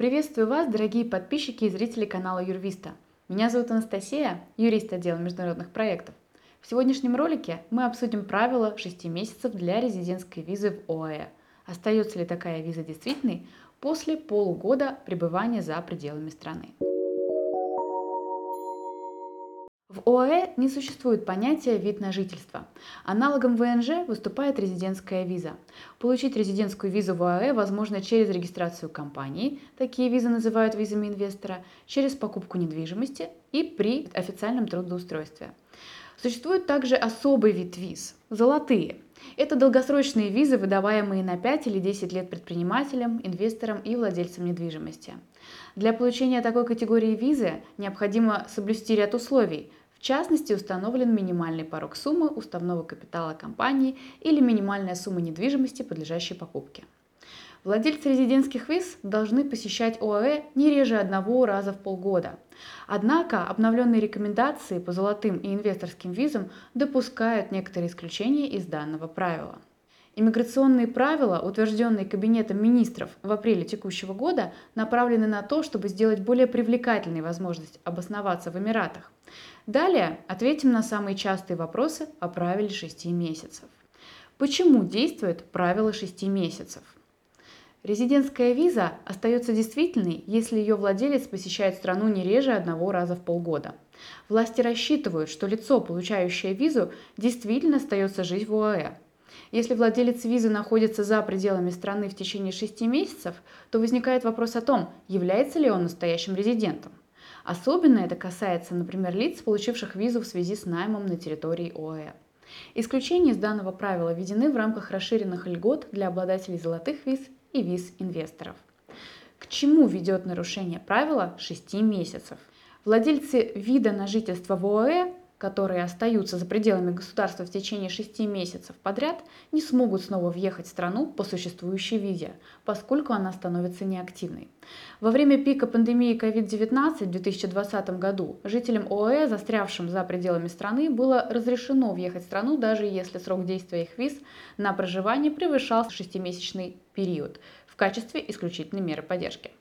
Приветствую вас, дорогие подписчики и зрители канала Юрвиста. Меня зовут Анастасия, юрист отдела международных проектов. В сегодняшнем ролике мы обсудим правила 6 месяцев для резидентской визы в ОАЭ. Остается ли такая виза действительной после полугода пребывания за пределами страны. В ОАЭ не существует понятия «вид на жительство». Аналогом ВНЖ выступает резидентская виза. Получить резидентскую визу в ОАЭ возможно через регистрацию компании, такие визы называют визами инвестора, через покупку недвижимости и при официальном трудоустройстве. Существует также особый вид виз – золотые. Это долгосрочные визы, выдаваемые на 5 или 10 лет предпринимателям, инвесторам и владельцам недвижимости. Для получения такой категории визы необходимо соблюсти ряд условий, в частности, установлен минимальный порог суммы уставного капитала компании или минимальная сумма недвижимости, подлежащей покупке. Владельцы резидентских виз должны посещать ОАЭ не реже одного раза в полгода. Однако обновленные рекомендации по золотым и инвесторским визам допускают некоторые исключения из данного правила. Иммиграционные правила, утвержденные Кабинетом министров в апреле текущего года, направлены на то, чтобы сделать более привлекательной возможность обосноваться в Эмиратах. Далее ответим на самые частые вопросы о правиле 6 месяцев. Почему действует правило 6 месяцев? Резидентская виза остается действительной, если ее владелец посещает страну не реже одного раза в полгода. Власти рассчитывают, что лицо, получающее визу, действительно остается жить в ОАЭ. Если владелец визы находится за пределами страны в течение 6 месяцев, то возникает вопрос о том, является ли он настоящим резидентом. Особенно это касается, например, лиц, получивших визу в связи с наймом на территории ОАЭ. Исключения из данного правила введены в рамках расширенных льгот для обладателей золотых виз и виз инвесторов. К чему ведет нарушение правила 6 месяцев? Владельцы вида на жительство в ОАЭ, которые остаются за пределами государства в течение 6 месяцев подряд, не смогут снова въехать в страну по существующей визе, поскольку она становится неактивной. Во время пика пандемии COVID-19 в 2020 году жителям ОАЭ, застрявшим за пределами страны, было разрешено въехать в страну, даже если срок действия их виз на проживание превышал 6-месячный период в качестве исключительной меры поддержки.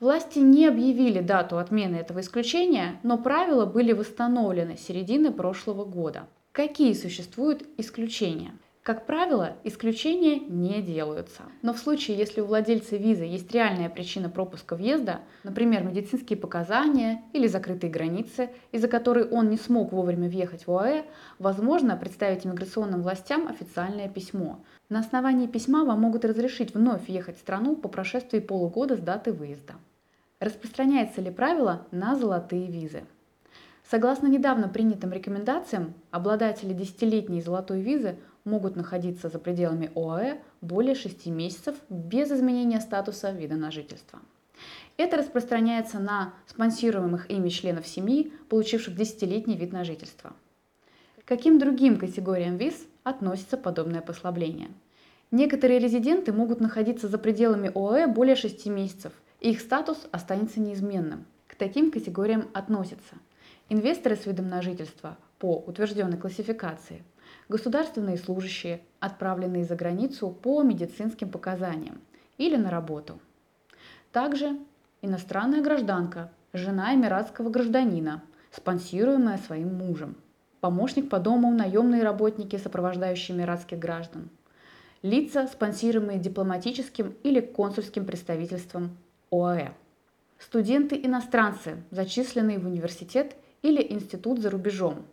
Власти не объявили дату отмены этого исключения, но правила были восстановлены с середины прошлого года. Какие существуют исключения? Как правило, исключения не делаются. Но в случае, если у владельца визы есть реальная причина пропуска въезда, например, медицинские показания или закрытые границы, из-за которой он не смог вовремя въехать в ОАЭ, возможно представить иммиграционным властям официальное письмо. На основании письма вам могут разрешить вновь въехать в страну по прошествии полугода с даты выезда. Распространяется ли правило на золотые визы? Согласно недавно принятым рекомендациям, обладатели десятилетней золотой визы могут находиться за пределами ОАЭ более 6 месяцев без изменения статуса вида на жительство. Это распространяется на спонсируемых ими членов семьи, получивших десятилетний вид на жительство. К каким другим категориям виз относится подобное послабление? Некоторые резиденты могут находиться за пределами ОАЭ более 6 месяцев, и их статус останется неизменным. К таким категориям относятся инвесторы с видом на жительство по утвержденной классификации – государственные служащие, отправленные за границу по медицинским показаниям или на работу. Также иностранная гражданка, жена эмиратского гражданина, спонсируемая своим мужем, помощник по дому, наемные работники, сопровождающие эмиратских граждан, лица, спонсируемые дипломатическим или консульским представительством ОАЭ, студенты-иностранцы, зачисленные в университет или институт за рубежом,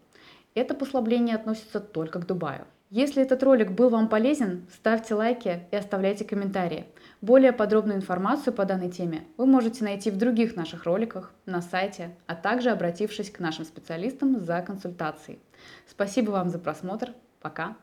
это послабление относится только к Дубаю. Если этот ролик был вам полезен, ставьте лайки и оставляйте комментарии. Более подробную информацию по данной теме вы можете найти в других наших роликах, на сайте, а также обратившись к нашим специалистам за консультацией. Спасибо вам за просмотр. Пока.